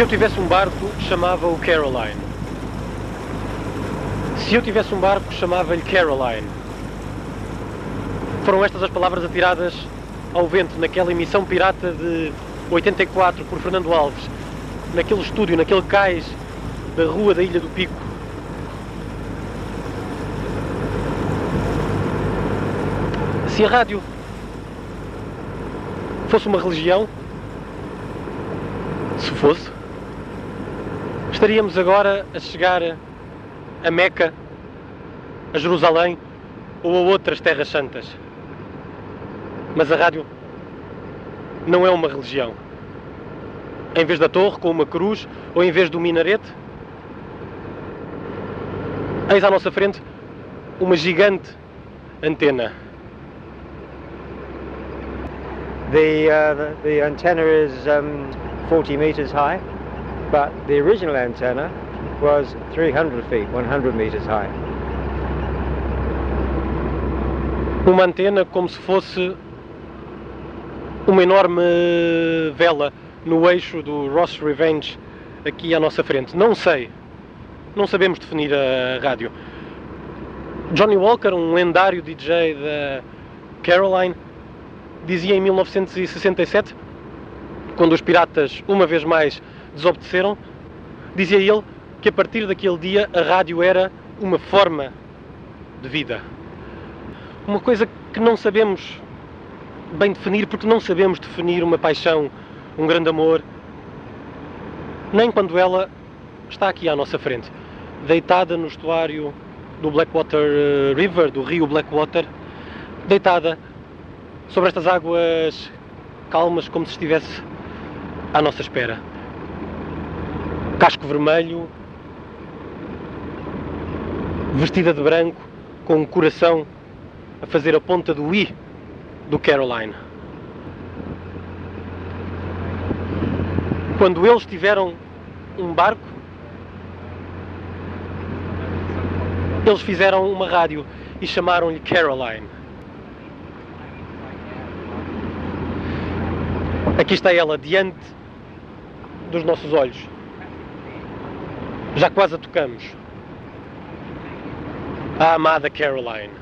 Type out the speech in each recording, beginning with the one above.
Se eu tivesse um barco, chamava-o Caroline. Se eu tivesse um barco, chamava-lhe Caroline. Foram estas as palavras atiradas ao vento naquela emissão pirata de 84 por Fernando Alves, naquele estúdio, naquele cais da rua da Ilha do Pico. Se a rádio fosse uma religião, se fosse, estaríamos agora a chegar a Meca, a Jerusalém ou a outras terras santas. Mas a rádio não é uma religião. Em vez da torre com uma cruz ou em vez do minarete, eis à nossa frente uma gigante antena. The, uh, the, antenna is um, 40 meters high, but the original antenna was 300 feet, 100 meters high. Uma antena como se fosse uma enorme vela no eixo do Ross Revenge aqui à nossa frente. Não sei. Não sabemos definir a rádio. Johnny Walker, um lendário DJ da Caroline, dizia em 1967, quando os piratas uma vez mais desobedeceram, dizia ele que a partir daquele dia a rádio era uma forma de vida. Uma coisa que não sabemos bem definir, porque não sabemos definir uma paixão, um grande amor, nem quando ela está aqui à nossa frente, deitada no estuário do Blackwater eh, River, do rio Blackwater, deitada sobre estas águas calmas, como se estivesse à nossa espera. Casco vermelho, vestida de branco, com um coração a fazer a ponta do I do Caroline. Quando eles tiveram um barco, eles fizeram uma rádio e chamaram-lhe Caroline. Aqui está ela, diante dos nossos olhos. Já quase a tocamos. A amada Caroline.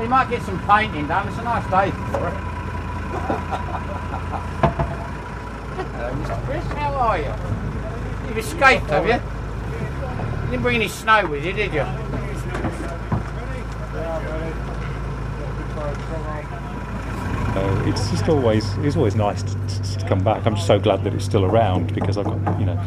You might get some painting done. It's a nice day for it. Hello, Mr. Chris. How are you? You've escaped, have you? You didn't bring any snow with you, did you? Uh, it's just always it's always nice to, to come back. I'm just so glad that it's still around because I've got you know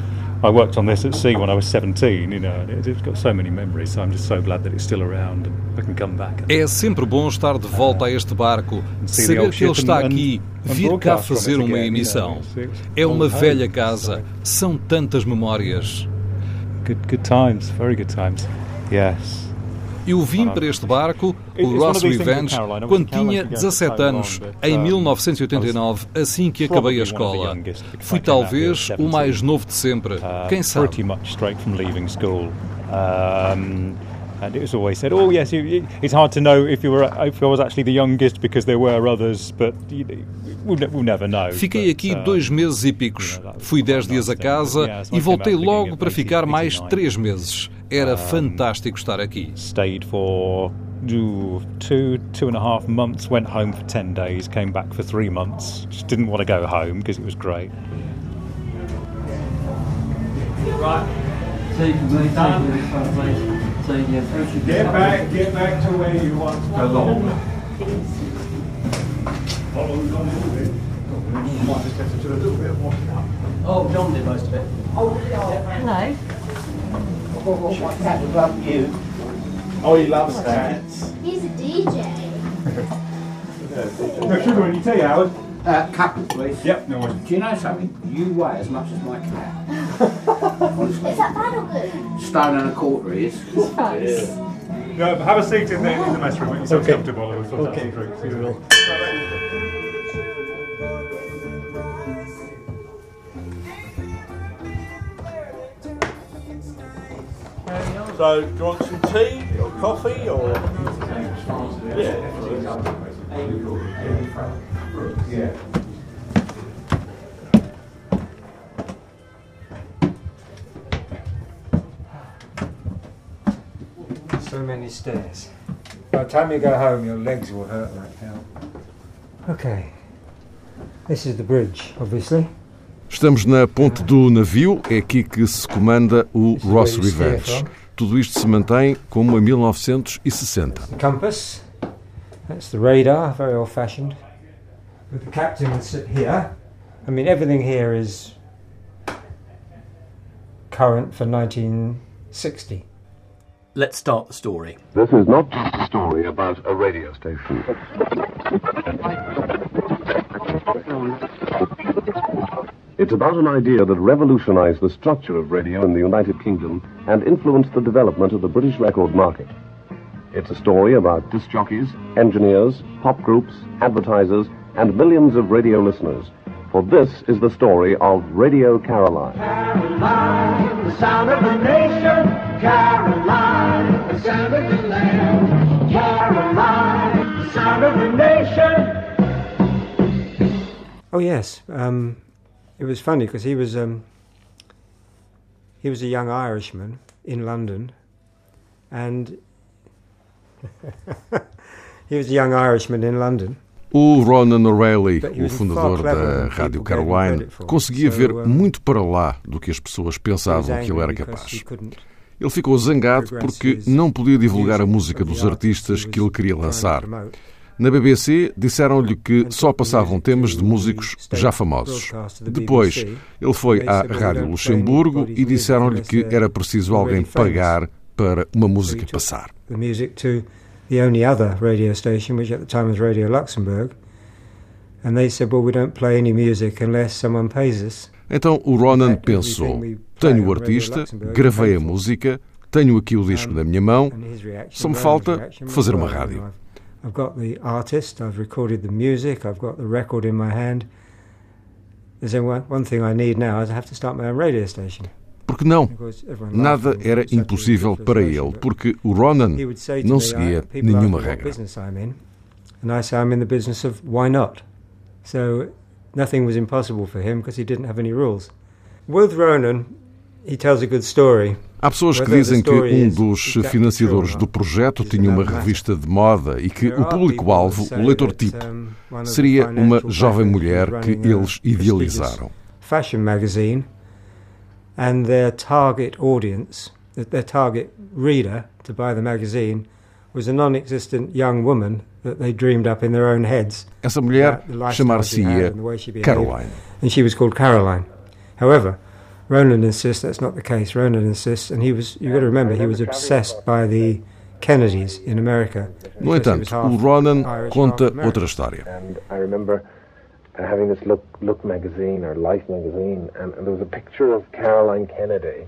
I worked on this at sea when I was 17, you know, it's got so many memories. So I'm just so glad that it's still around and I can come back. É sempre bom estar de volta a este barco, saber que ele está aqui, vir cá fazer uma emissão. É uma velha casa, são tantas memórias. Good, good times, very good times. Yes. Eu vim para este barco, o Ross Revenge, quando tinha 17 anos, em 1989, assim que acabei a escola. Fui talvez o mais novo de sempre, quem sabe? And it was always said, "Oh yes, you, it's hard to know if you were if I was actually the youngest because there were others, but you, we'll, we'll never know." Fiquei But, aqui uh, dois meses e picos. Fui dez dias a casa e voltei logo para ficar mais três meses. Era fantástico estar aqui. stayed for two two and a half months. Went home for ten days. Came back for three months. Just didn't want to go home because it was great. Get back, get back to where you want to belong. Might just have to do a little bit of washing up. Oh, John did most of it. Oh, Hello. My cat would love you. Oh, he loves that. He's a DJ. No sugar in your tea, Howard. Uh, couple, please. Yep, no worries. Do you know something? You weigh as much as my cat. Is that bad or good? Stone and a quarter he is. Nice. No, have a seat in the, in the mess room. It's okay. comfortable. We'll okay. We will. So, do you want some tea or coffee or? Yeah. Yeah. So many stairs. By the time you go home, your legs will hurt like hell. Okay. This is the bridge, obviously. Estamos na ponte do navio, é aqui que se comanda o Ross Revenge. Tudo isto se mantém como em 1960. The compass, that's the radar, very old fashioned. But the captain would sit here. I mean, everything here is current for 1960. Let's start the story. This is not just a story about a radio station. It's about an idea that revolutionized the structure of radio in the United Kingdom and influenced the development of the British record market. It's a story about disc jockeys, engineers, pop groups, advertisers, and millions of radio listeners. For this is the story of Radio Caroline. Caroline, the sound of the nation. Caroline, the sound of the land. Caroline, the sound of the nation. Oh yes, um, it was funny because he was um, he was a young Irishman in London, and he was a young Irishman in London. O Ronan O'Reilly, o fundador da Rádio Caroline, conseguia ver muito para lá do que as pessoas pensavam que ele era capaz. Ele ficou zangado porque não podia divulgar a música dos artistas que ele queria lançar. Na BBC disseram-lhe que só passavam temas de músicos já famosos. Depois, ele foi à Rádio Luxemburgo e disseram-lhe que era preciso alguém pagar para uma música passar. The only other radio station, which at the time was Radio Luxembourg, and they said, "Well, we don't play any music unless someone pays us." Então o Ronan pensou: tenho o artista, gravei a música, tenho aqui o disco um, na minha mão, só me falta fazer uma rádio. I've got the artist, I've recorded the music, I've got the record in my hand. There's only one thing I need now is I have to start my own radio station. Porque não? Nada era impossível para ele, porque o Ronan não seguia nenhuma regra. And I say I'm in the business of why not? So nothing was impossible for him because he didn't have any rules. With Ronan, he tells a good story. Há pessoas que dizem que um dos financiadores do projeto tinha uma revista de moda e que o público-alvo, o leitor tipo, seria uma jovem mulher que eles idealizaram. Fashion magazine and their target audience, their target reader to buy the magazine was a non-existent young woman that they dreamed up in their own heads. Essa mulher chamar-se-ia Caroline. And she was called Caroline. However, Ronan insists that's not the case. Ronan insists, and he was, you've got to remember, he was obsessed by the Kennedys in America. No entanto, o Ronan conta outra história. Remember having this Look, Look magazine or Life magazine, and, and there was a picture of Caroline Kennedy.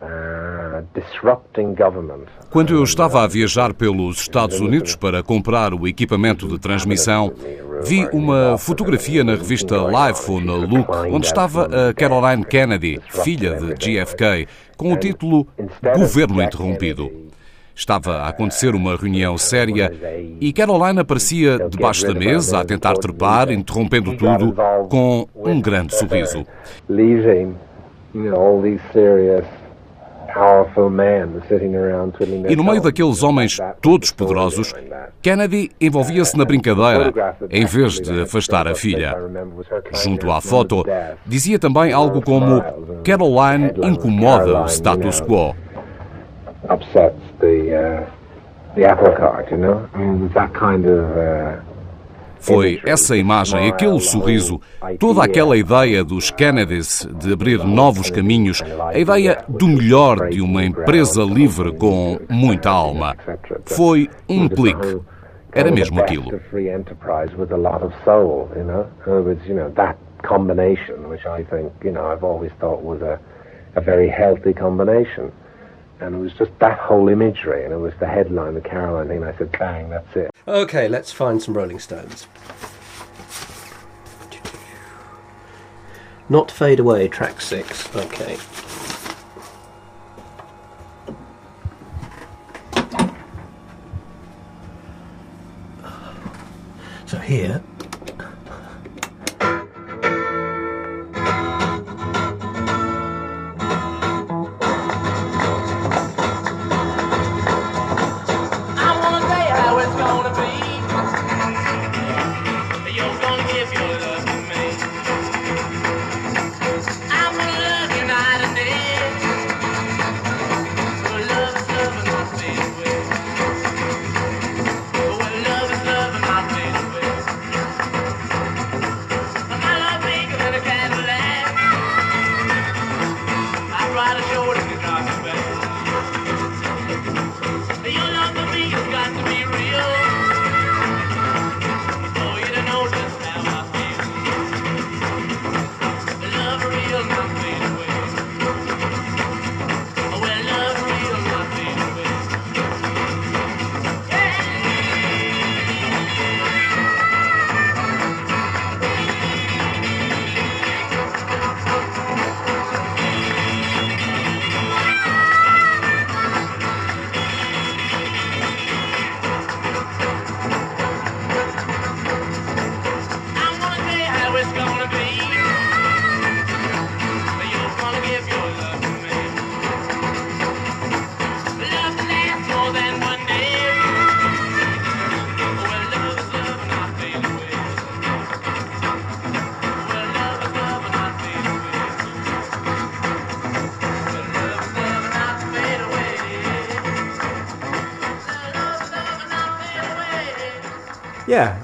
Uh, Quando eu estava a viajar pelos Estados Unidos para comprar o equipamento de transmissão, vi uma fotografia na revista Life ou na Look, onde estava a Caroline Kennedy, filha de JFK, com o título Governo Interrompido. Estava a acontecer uma reunião séria e Caroline aparecia debaixo da mesa a tentar trepar, interrompendo tudo com um grande sorriso. E no meio daqueles homens todos poderosos, Kennedy envolvia-se na brincadeira, em vez de afastar a filha. Junto à foto, dizia também algo como Caroline incomoda o status quo upsets the uh, the apple cart, you know. I mean, that kind of. Uh, foi essa imagem, aquele sorriso, toda aquela ideia dos Kennedys de abrir novos caminhos, a ideia do melhor de uma empresa livre com muita alma. Foi um clique. Era mesmo aquilo. combination, which I think, you know, I've always thought was a, a very healthy combination. And it was just that whole imagery, and it was the headline, the Caroline thing. And I said, bang, that's it. Okay, let's find some Rolling Stones. Not Fade Away, track six. Okay. So here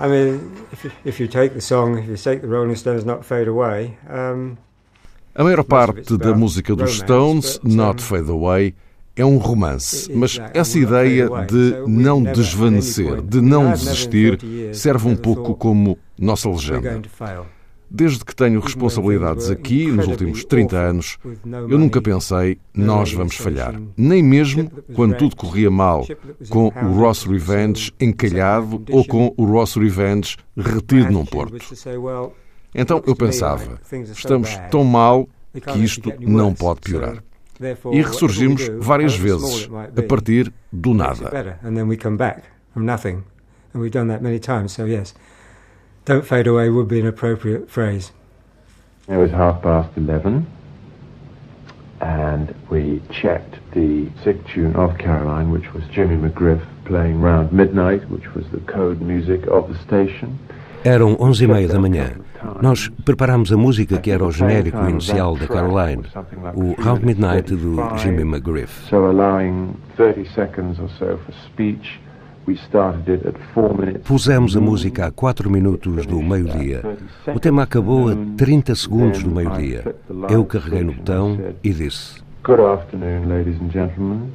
I mean, if you, if you take the song, if you take the Rolling Stones, Not Fade Away. Um, a maior parte da música dos Stones, Not Fade Away, é um romance, mas essa ideia de não desvanecer, de não desistir, serve um pouco como nossa legenda. Desde que tenho responsabilidades aqui, nos últimos 30 anos, eu nunca pensei, nós vamos falhar. Nem mesmo quando tudo corria mal, com o Ross Revenge encalhado ou com o Ross Revenge retido num porto. Então eu pensava, estamos tão mal que isto não pode piorar. E ressurgimos várias vezes, a partir do nada. Don't fade away would be an appropriate phrase. It was half past 11 and we checked the sick tune of Caroline, which was Jimmy McGriff playing Round Midnight, which was the code music of the station. Eram onze e meia da manhã. Nós preparámos a música que era o genérico inicial da Caroline, o Round Midnight do Jimmy McGriff. So allowing 30 seconds or so for speech, Pusemos a música a 4 minutos do meio-dia. O tema acabou a 30 segundos do meio-dia. Eu carreguei no botão e disse: Good afternoon, ladies and gentlemen.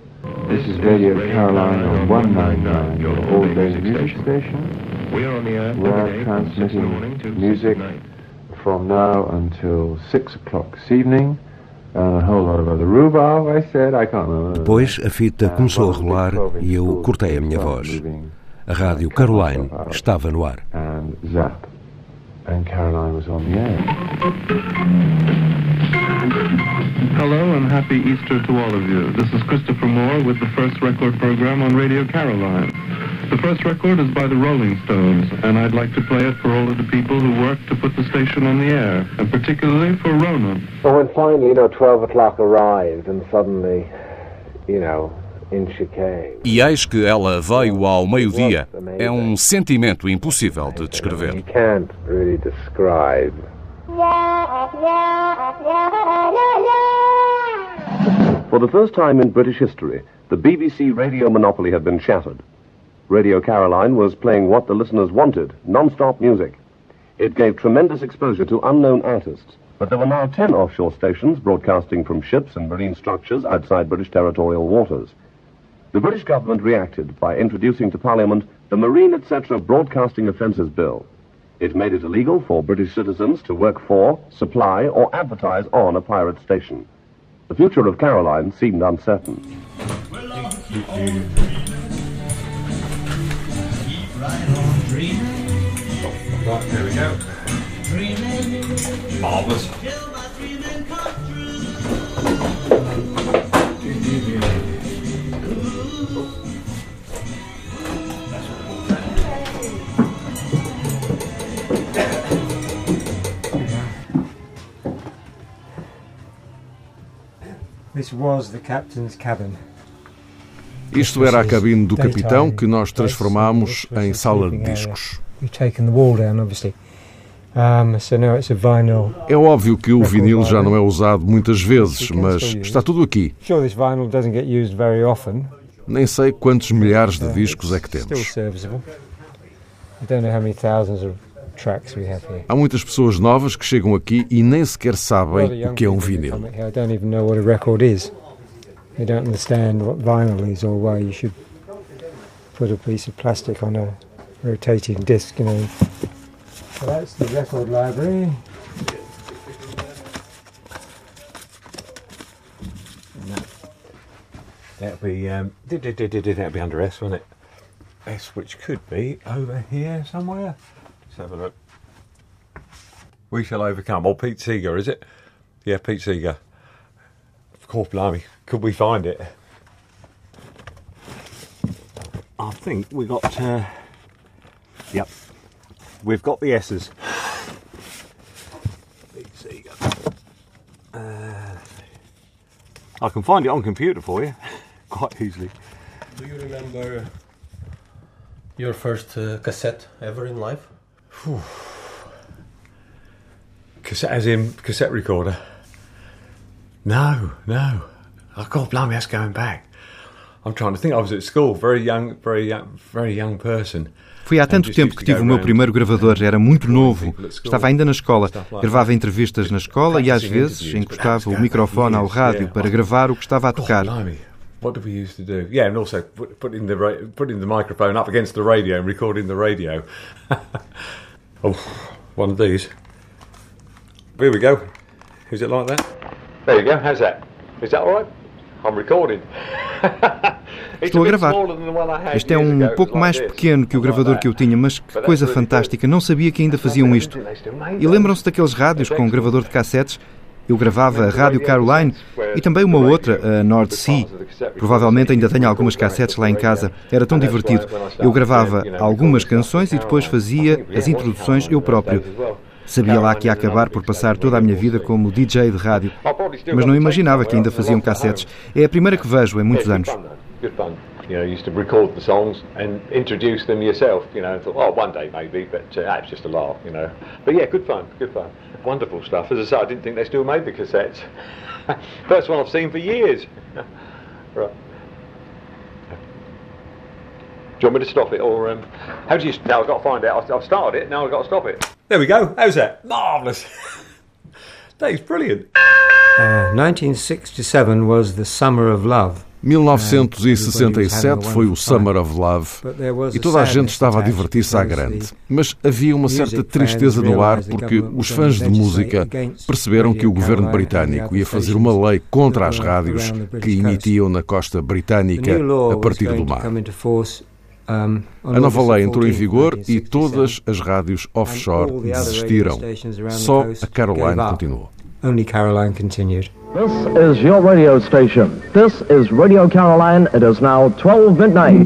This is Radio Caroline on 199, your all-day music station. We are on the air. We are transmitting music from now until 6 o'clock this evening. Depois a fita começou a rolar e eu cortei a minha voz. A rádio Caroline estava no ar. Hello and happy Easter to all of you. This is Christopher Moore with the first record program on Radio Caroline. The first record is by the Rolling Stones, and I'd like to play it for all of the people who worked to put the station on the air, and particularly for Ronan. Well, when finally, you know, 12 o'clock arrived, and suddenly, you know, E eis que ela veio ao meio-dia. É um sentimento impossível de descrever. For the first time in British history, the BBC radio monopoly had been shattered. Radio Caroline was playing what the listeners wanted, non-stop music. It gave tremendous exposure to unknown artists, but there were now 10 offshore stations broadcasting from ships and marine structures outside British territorial waters. The British government reacted by introducing to Parliament the Marine etc. Broadcasting Offences Bill. It made it illegal for British citizens to work for, supply, or advertise on a pirate station. The future of Caroline seemed uncertain. Uh, Right on, dreaming. Oh, right, here we go. Dreaming. Marvellous. This was the captain's cabin. Isto era a cabine do capitão que nós transformámos em sala de discos. É óbvio que o vinil já não é usado muitas vezes, mas está tudo aqui. Nem sei quantos milhares de discos é que temos. Há muitas pessoas novas que chegam aqui e nem sequer sabem o que é um vinil. They don't understand what vinyl is or why you should put a piece of plastic on a rotating disc, you know. So that's the record library. That'd be um, that'll be under S, wouldn't it? S, which could be over here somewhere. Let's have a look. We shall overcome. Oh, Pete Seeger, is it? Yeah, Pete Seeger. Of course, blimey. Could we find it? I think we got. Uh, yep, we've got the S's. Uh, I can find it on computer for you quite easily. Do you remember your first uh, cassette ever in life? Cassette, as in cassette recorder? No, no. Oh God, blimey, that's going back. I'm trying to think. I was at school, very young, very young, very young person. Foi há tanto tempo que tive o meu primeiro gravador, era muito novo, estava ainda na escola. Gravava entrevistas na escola e às vezes encostava o microfone ao rádio para gravar o que estava a tocar. What did we used to do? Yeah, and also putting the putting the microphone up against the radio and recording the radio. oh, one of these. Here we go. Is it like that? There you go. How's that? Is that all right? I'm recording. Estou a gravar. Este é um pouco mais pequeno que o gravador que eu tinha, mas que coisa fantástica. Não sabia que ainda faziam isto. E lembram-se daqueles rádios com gravador de cassetes? Eu gravava a Rádio Caroline e também uma outra, a North Sea. Provavelmente ainda tenho algumas cassetes lá em casa. Era tão divertido. Eu gravava algumas canções e depois fazia as introduções eu próprio. Sabia lá que ia acabar por passar toda a minha vida como DJ de rádio, mas não imaginava que ainda faziam cassetes. É a primeira que vejo em muitos anos. You know, you used to record the songs and introduce them yourself, you know, and thought, oh, one day maybe, but uh, it's just a laugh, you know. But yeah, good fun, good fun. Wonderful stuff. As I say, I didn't think they still made the cassettes. First one I've seen for years. right. Do you want me to stop it, or um, how do you? Now I've got to find out. I've started it. Now I've got to stop it. There we go. How's that? Marvellous. That is brilliant. Uh, 1967 was the summer of love. 1967 foi o Summer of Love e toda a gente estava a divertir-se à grande. Mas havia uma certa tristeza no ar porque os fãs de música perceberam que o governo britânico ia fazer uma lei contra as rádios que emitiam na costa britânica a partir do mar. A nova lei entrou em vigor e todas as rádios offshore desistiram. Só a Caroline continuou. Only Caroline continued. This is your radio station. This is Radio Caroline. It is now 12 midnight.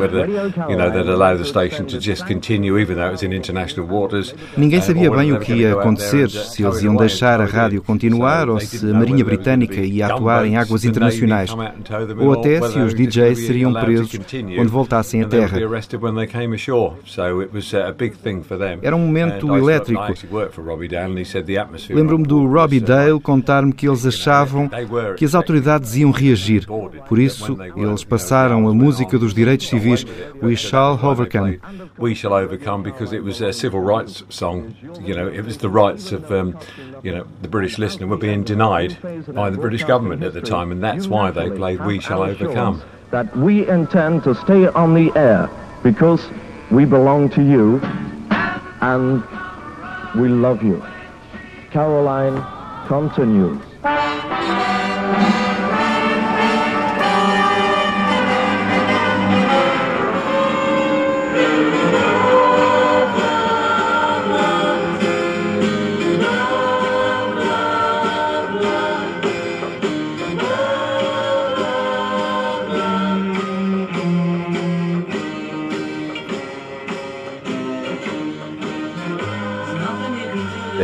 Whether you know they'd allow the station to just continue even though it was in international waters. Ninguém sabia bem o que ia acontecer, se eles iam deixar a rádio continuar ou se a Marinha Britânica ia atuar em águas internacionais, ou até se os DJs seriam presos quando voltassem à Terra. Era um momento elétrico. Lembro-me do Robbie Dale contar-me que eles achavam que as autoridades iam reagir. Por isso, eles passaram a música dos direitos civis We Shall Overcome. We Shall Overcome because it was a civil rights song. You know, it was the rights of um, you know the British listener were being denied by the British government at the time, and that's why they played We Shall Overcome. That we intend to stay on the air because we belong to you and we love you. Caroline continues.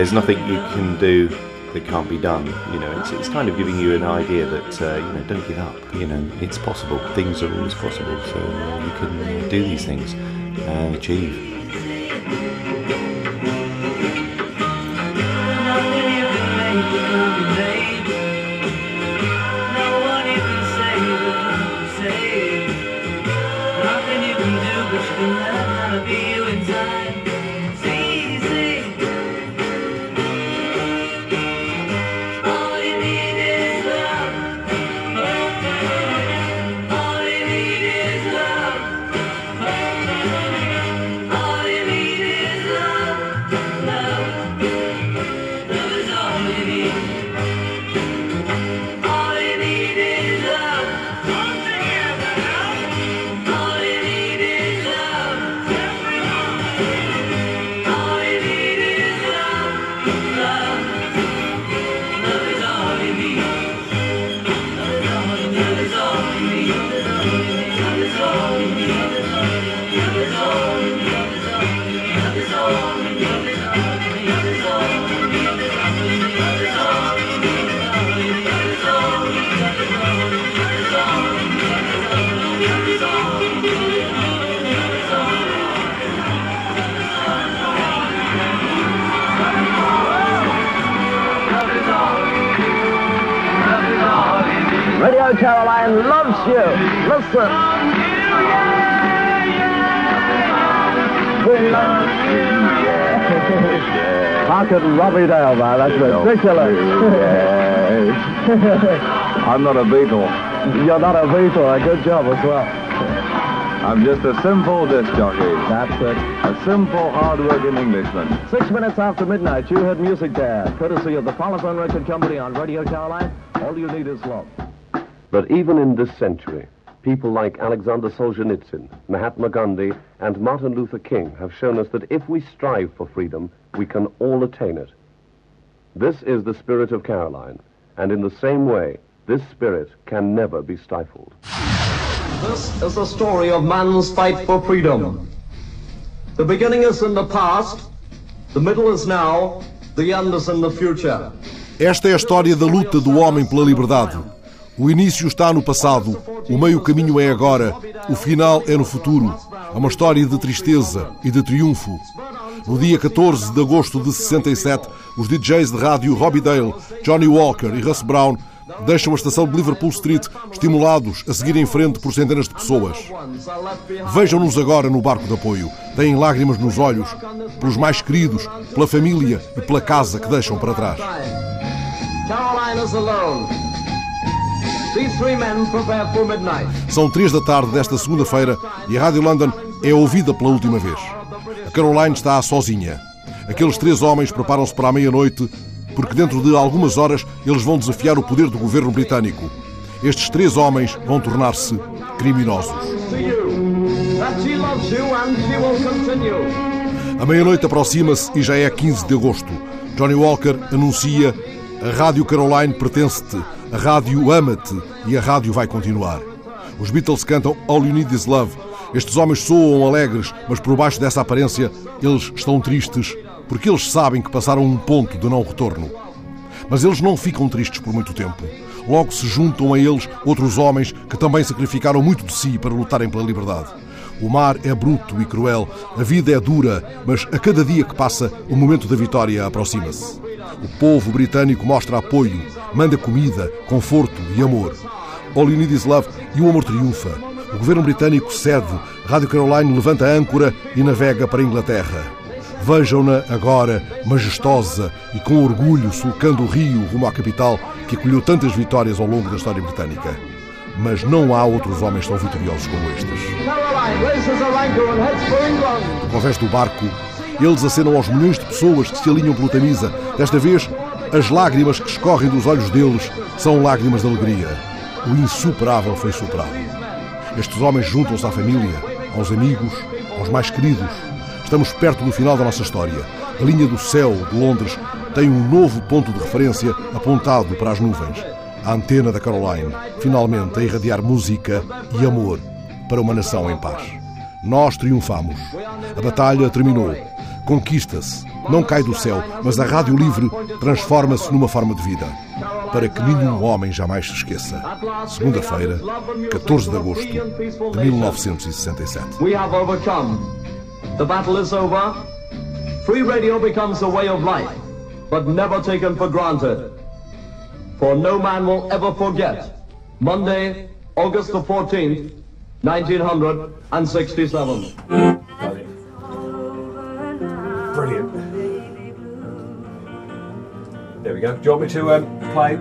There's nothing you can do that can't be done. You know, it's, it's kind of giving you an idea that uh, you know don't give up. You know, it's possible. Things are always possible. So uh, you can do these things and achieve. Caroline loves you. Listen. We love you, yeah. How could Robbie Dale, man? That's ridiculous. I'm not a Beatle. You're not a Beatle. A good job as well. I'm just a simple disc jockey. That's it. A simple, hard-working Englishman. Six minutes after midnight, you heard music there, courtesy of the Parlophone Record Company on Radio Caroline. All you need is love. But even in this century, people like Alexander Solzhenitsyn, Mahatma Gandhi, and Martin Luther King have shown us that if we strive for freedom, we can all attain it. This is the spirit of Caroline, and in the same way, this spirit can never be stifled. This is the story of man's fight for freedom. The beginning is in the past, the middle is now, the end is in the future. Esta é a história da luta do homem pela liberdade. O início está no passado, o meio caminho é agora, o final é no futuro. É uma história de tristeza e de triunfo. No dia 14 de agosto de 67, os DJs de rádio Robbie Dale, Johnny Walker e Russ Brown deixam a estação de Liverpool Street estimulados a seguir em frente por centenas de pessoas. Vejam-nos agora no barco de apoio. Têm lágrimas nos olhos, pelos mais queridos, pela família e pela casa que deixam para trás. São três da tarde desta segunda-feira e a Rádio London é ouvida pela última vez. A Caroline está sozinha. Aqueles três homens preparam-se para a meia-noite porque dentro de algumas horas eles vão desafiar o poder do governo britânico. Estes três homens vão tornar-se criminosos. A meia-noite aproxima-se e já é 15 de agosto. Johnny Walker anuncia a Rádio Caroline pertence-te, a rádio ama-te e a rádio vai continuar. Os Beatles cantam All You Need Is Love. Estes homens soam alegres, mas por baixo dessa aparência eles estão tristes porque eles sabem que passaram um ponto de não retorno. Mas eles não ficam tristes por muito tempo. Logo se juntam a eles outros homens que também sacrificaram muito de si para lutarem pela liberdade. O mar é bruto e cruel, a vida é dura, mas a cada dia que passa, o momento da vitória aproxima-se. O povo britânico mostra apoio, manda comida, conforto e amor. All You Need Is Love e o amor triunfa. O governo britânico cede, Rádio Caroline levanta a âncora e navega para a Inglaterra. Vejam-na agora, majestosa e com orgulho, sulcando o rio rumo à capital que acolheu tantas vitórias ao longo da história britânica. Mas não há outros homens tão vitoriosos como estes. Com o resto do barco, eles acenam aos milhões de pessoas que se alinham pelo Tamisa. Desta vez, as lágrimas que escorrem dos olhos deles são lágrimas de alegria. O insuperável foi superado. Estes homens juntam-se à família, aos amigos, aos mais queridos. Estamos perto do final da nossa história. A linha do céu de Londres tem um novo ponto de referência apontado para as nuvens. A antena da Caroline, finalmente a irradiar música e amor para uma nação em paz. Nós triunfamos. A batalha terminou. Conquista-se. Não cai do céu, mas a Rádio Livre transforma-se numa forma de vida. Para que nenhum homem jamais se esqueça. Segunda-feira, 14 de agosto de 1967. We have overcome. The battle is over. Free radio becomes a way of life, but never taken for granted. For no man will ever forget Monday, August the 14th, 1967. Go. Do you want me to um, play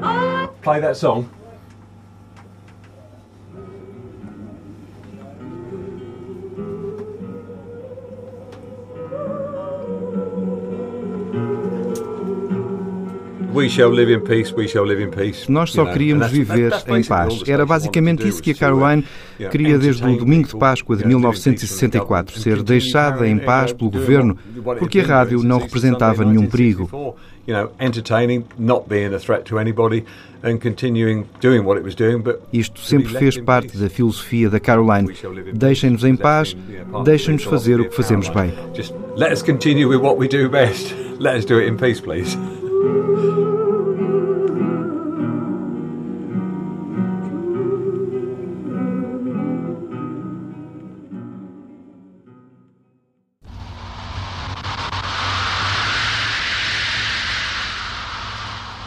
play that song? We shall live in peace, we shall live in peace. Nós só queríamos viver em paz. Era basicamente isso que a Caroline queria desde o domingo de Páscoa de 1964, ser deixada em paz pelo governo, porque a rádio não representava nenhum perigo. Isto sempre fez parte da filosofia da Caroline. Deixem-nos em paz, deixem-nos fazer o que fazemos bem. Just let us continue with what we do best. Let us do it in peace, please.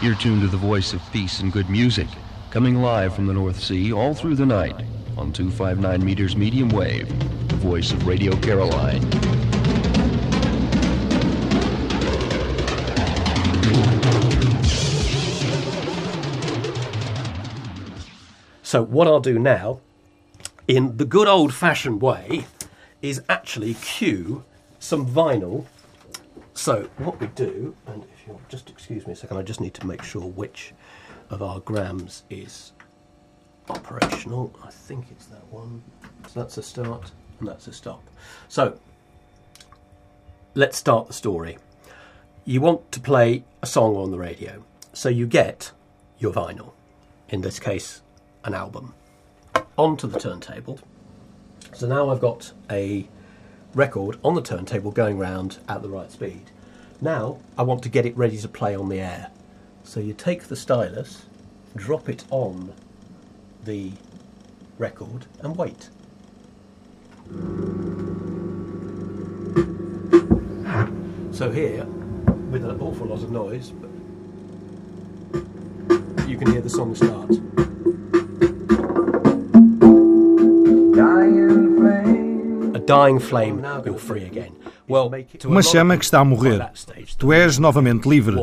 You're tuned to the voice of peace and good music, coming live from the North Sea all through the night on 259 meters medium wave, the voice of Radio Caroline. So, what I'll do now, in the good old fashioned way, is actually cue some vinyl. So, what we do, and if you'll just excuse me a second, I just need to make sure which of our grams is operational. I think it's that one. So, that's a start and that's a stop. So, let's start the story. You want to play a song on the radio, so you get your vinyl. In this case, an album onto the turntable. So now I've got a record on the turntable going round at the right speed. Now I want to get it ready to play on the air. So you take the stylus, drop it on the record and wait. So here, with an awful lot of noise, you can hear the song start. Uma chama que está a morrer. Tu és novamente livre.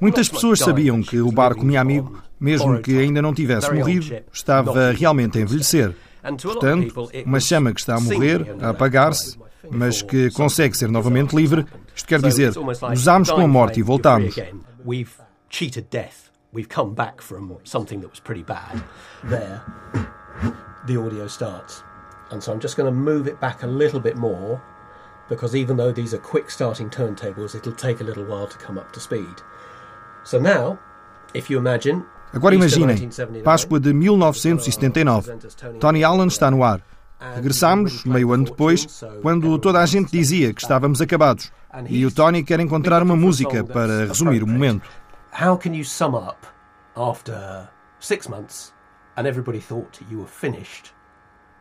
Muitas pessoas sabiam que o barco Minha Amigo, mesmo que ainda não tivesse morrido, estava realmente a envelhecer. Portanto, uma chama que está a morrer, a apagar-se, mas que consegue ser novamente livre, isto quer dizer, usámos com a morte e voltámos. We've come back from something that was pretty bad. There, the audio starts. And so I'm just going to move it back a little bit more because even though these are quick starting turntables, it'll take a little while to come up to speed. So now, if you imagine Agora imaginem, Páscoa de 1979. Tony Allen está no ar. Regressamos, meio ano depois, quando toda a gente dizia que estávamos acabados. E o Tony quer encontrar uma música para resumir o momento. How can you sum up after six months and everybody thought you were finished?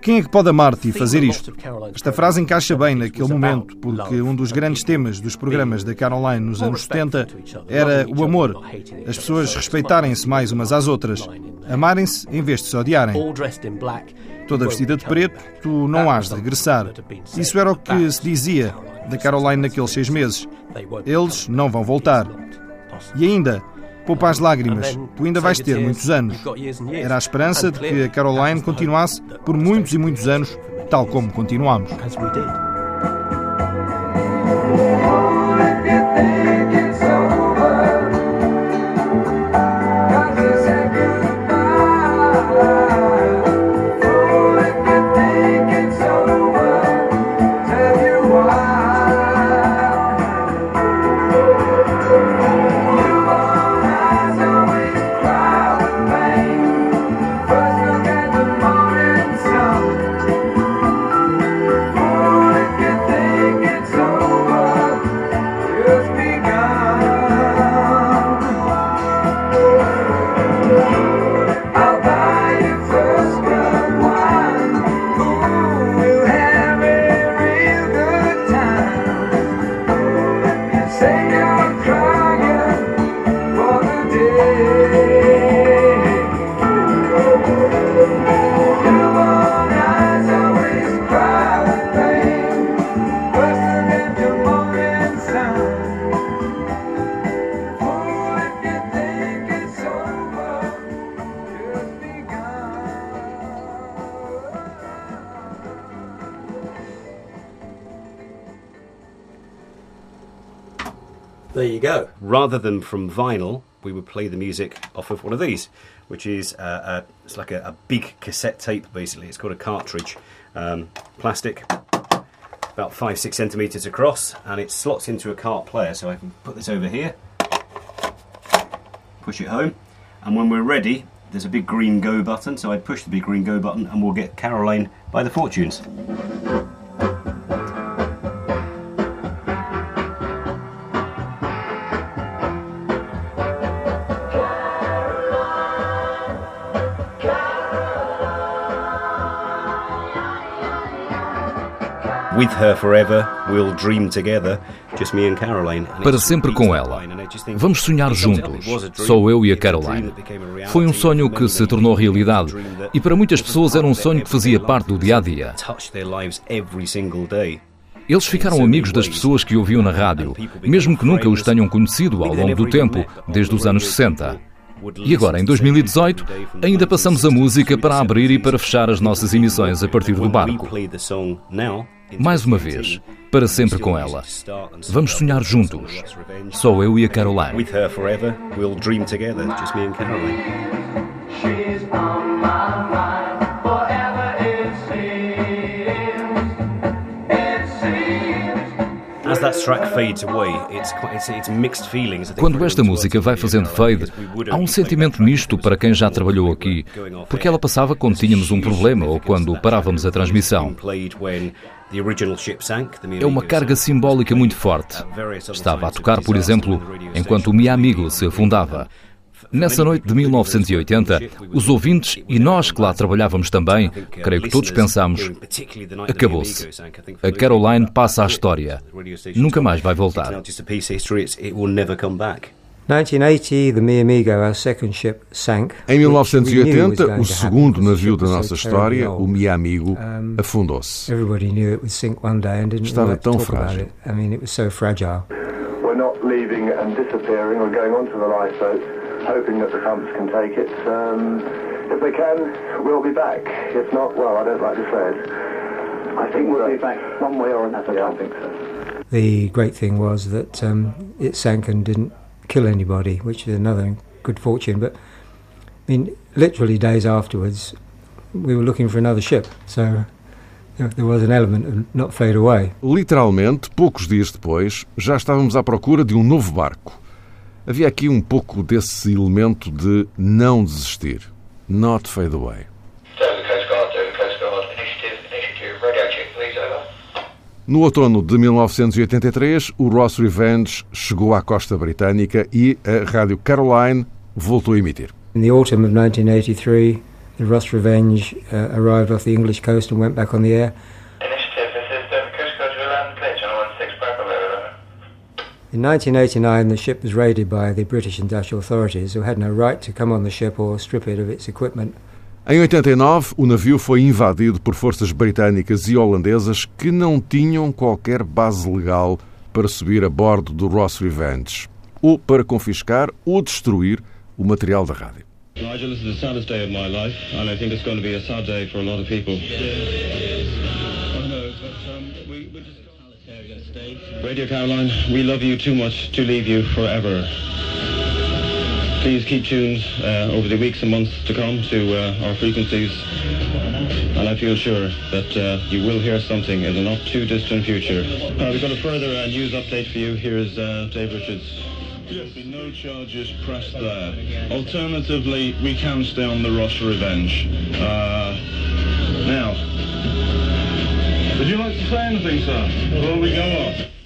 Quem é que pode amar-te e fazer isto? Esta frase encaixa bem naquele momento, porque um dos grandes temas dos programas da Caroline nos anos 70 era o amor. As pessoas respeitarem-se mais umas às outras, amarem-se em vez de se odiarem. Toda vestida de preto, tu não has de regressar. Isso era o que se dizia da Caroline naqueles seis meses. Eles não vão voltar. E ainda, Poupa as lágrimas, tu ainda vais ter muitos anos. Era a esperança de que a Caroline continuasse por muitos e muitos anos, tal como continuamos. Than from vinyl, we would play the music off of one of these, which is uh, a, it's like a, a, big cassette tape. Basically, it's got a cartridge, um, plastic, about five six centimeters across, and it slots into a cart player. So I can put this over here, push it home, and when we're ready, there's a big green go button. So I push the big green go button, and we'll get Caroline by the Fortunes. Para sempre com ela. Vamos sonhar juntos, só eu e a Caroline. Foi um sonho que se tornou realidade e para muitas pessoas era um sonho que fazia parte do dia a dia. Eles ficaram amigos das pessoas que ouviam na rádio, mesmo que nunca os tenham conhecido ao longo do tempo, desde os anos 60. E agora, em 2018, ainda passamos a música para abrir e para fechar as nossas emissões a partir do barco. Mais uma vez, para sempre com ela. Vamos sonhar juntos. Só eu e a Caroline. Quando esta música vai fazendo fade, há um sentimento misto para quem já trabalhou aqui, porque ela passava quando tínhamos um problema ou quando parávamos a transmissão. É uma carga simbólica muito forte. Estava a tocar, por exemplo, enquanto o Mi Amigo se afundava. Nessa noite de 1980, os ouvintes e nós que lá trabalhávamos também, creio que todos pensámos: acabou-se. A Caroline passa à história. Nunca mais vai voltar. 1980, Em 1980, o segundo navio da nossa história, o Mi Amigo, afundou-se. Estava tão frágil. We're not leaving and disappearing or going onto the lifeboat. Hoping that the pumps can take it. Um, if they can, we'll be back. If not, well, I don't like to say it. I think we'll be back one way or another. Yeah, I think so. The great thing was that um, it sank and didn't kill anybody, which is another good fortune. But I mean, literally days afterwards, we were looking for another ship. So there was an element of not fade away. Literalmente, poucos dias depois, já estávamos à procura de um novo barco. Havia aqui um pouco desse elemento de não desistir. Not fade away. No outono de 1983, o Ross Revenge chegou à costa britânica e a Rádio Caroline voltou a emitir. In the autumn of 1983, the Ross Revenge uh, arrived off the English coast and went back on the air. In 1989, the ship was raided by the British industrial authorities, who had no right to come on the ship or strip it of its equipment. Em 89, o navio foi invadido por forças britânicas e holandesas que não tinham qualquer base legal para subir a bordo do Ross Revenge, ou para confiscar ou destruir o material da rádio. Nigel, this is the saddest day of my life, and I think it's going to be a sad day for a lot of people. Radio Caroline, we love you too much to leave you forever. Please keep tuned uh, over the weeks and months to come to uh, our frequencies, and I feel sure that uh, you will hear something in the not too distant future. Uh, we've got a further uh, news update for you. Here's uh, Dave Richards. Yes, no charges pressed there. Alternatively, we can stay on the Ross Revenge. Now, would you like to say anything, sir, before we go off?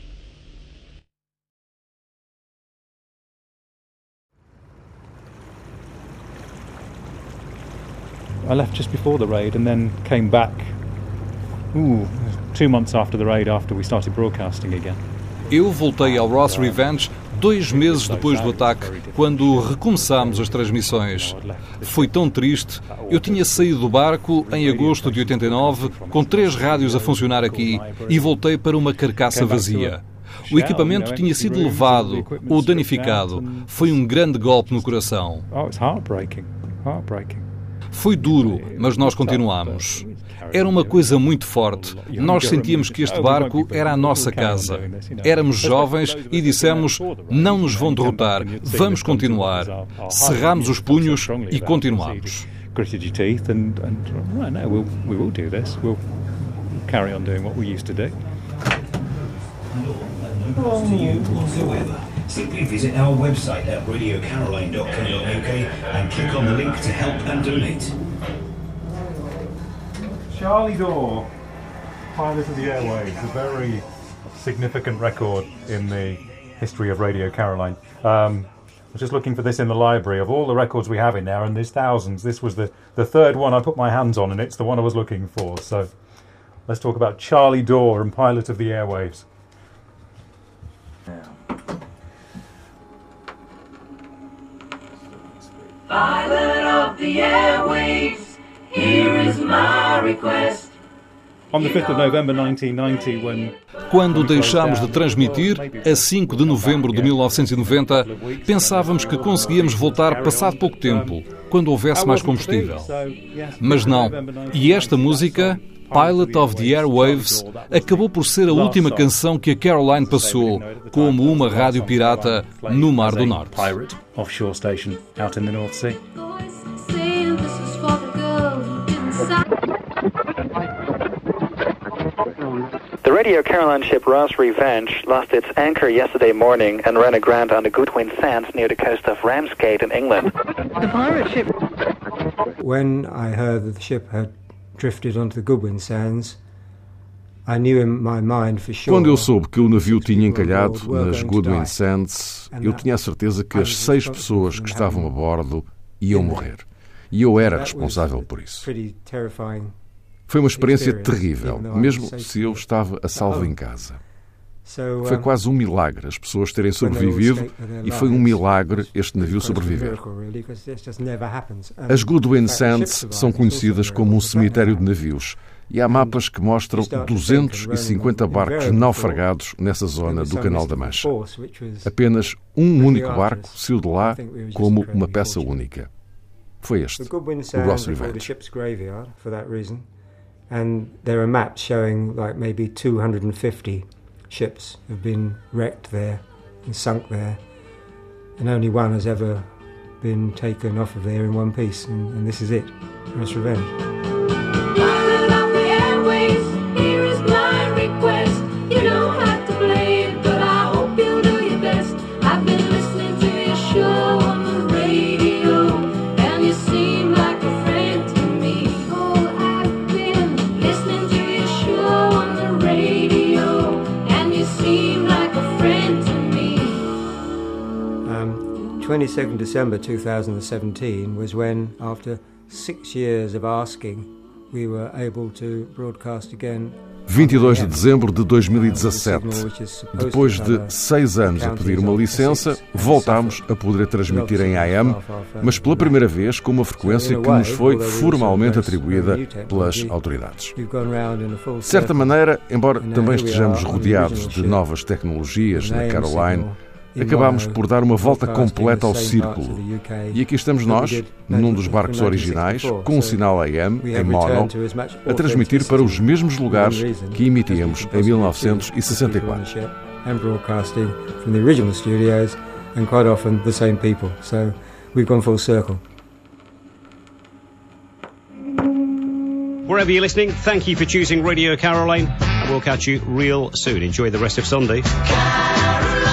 I left just before the raid and then came back ooh, two months after the raid after we started broadcasting again. Eu voltei ao Ross Revenge dois meses depois do ataque, quando recomeçámos as transmissões. Foi tão triste. Eu tinha saído do barco em agosto de 89, com três rádios a funcionar aqui, e voltei para uma carcaça vazia. O equipamento tinha sido levado ou danificado. Foi um grande golpe no coração. Foi duro, mas nós continuamos. Era uma coisa muito forte. Nós sentíamos que este barco era a nossa casa. Éramos jovens e dissemos: não nos vão derrotar, vamos continuar. Cerramos os punhos e continuamos. Simply visit our website at radiocaroline.co.uk and click on the link to help and donate. Charlie Door, Pilot of the Airways, a very significant record in the history of Radio Caroline. Um, I was just looking for this in the library of all the records we have in there, and there's thousands. This was the, the third one I put my hands on, and it's the one I was looking for. So let's talk about Charlie Door and Pilot of the Airwaves. Pilot of the Airwaves. Here is my request. Quando deixámos de transmitir, a 5 de novembro de 1990, pensávamos que conseguíamos voltar passado pouco tempo, quando houvesse mais combustível. Mas não. E esta música, Pilot of the Airwaves, acabou por ser a última canção que a Caroline passou como uma rádio pirata no Mar do Norte. The Radio Caroline ship Ross Revenge lost its anchor yesterday morning and ran aground on the Goodwin Sands near the coast of Ramsgate in England. The pirate ship. When I heard that the ship had drifted onto the Goodwin Sands, I knew in my mind for sure. Quando eu soube que o navio tinha encalhado nas Goodwin Sands, eu tinha a certeza que as seis pessoas que estavam a bordo iam morrer. E eu era responsável por isso. Foi uma experiência terrível, mesmo se eu estava a salvo em casa. Foi quase um milagre as pessoas terem sobrevivido e foi um milagre este navio sobreviver. As Goodwin Sands são conhecidas como um cemitério de navios E há mapas que mostram 250 barcos naufragados nessa zona do Canal da Mancha. Apenas um único barco saiu de lá como uma peça única. Foi este, o Ross Revenge. And there are maps showing like maybe 250 ships have been wrecked there and sunk there, and only one has ever been taken off of there in one piece, and, and this is it, Ross Revenge. 22nd December 2017 was when, after six years of asking, we were able to broadcast again. 22 de dezembro de 2017. Depois de seis anos a pedir uma licença, voltámos a poder transmitir em AM, mas pela primeira vez com uma frequência que nos foi formalmente atribuída pelas autoridades. De certa maneira, embora também estejamos rodeados de novas tecnologias na Caroline, acabámos por dar uma volta completa ao círculo. E aqui estamos nós, num dos barcos originais, com um sinal AM, em mono, a transmitir para os mesmos lugares que emitíamos em 1964. And broadcasting from the original studios and quite often the same people. So we've gone full circle. Wherever you're listening, thank you for choosing Radio Caroline, and we'll catch you real soon. Enjoy the rest of Sunday. From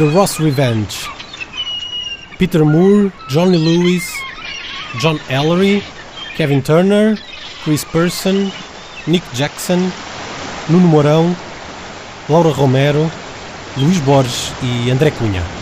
the Ross Revenge. Peter Moore, Johnny Lewis, John Ellery, Kevin Turner, Chris Person, Nick Jackson, Nuno Mourão, Laura Romero, Luís Borges e André Cunha.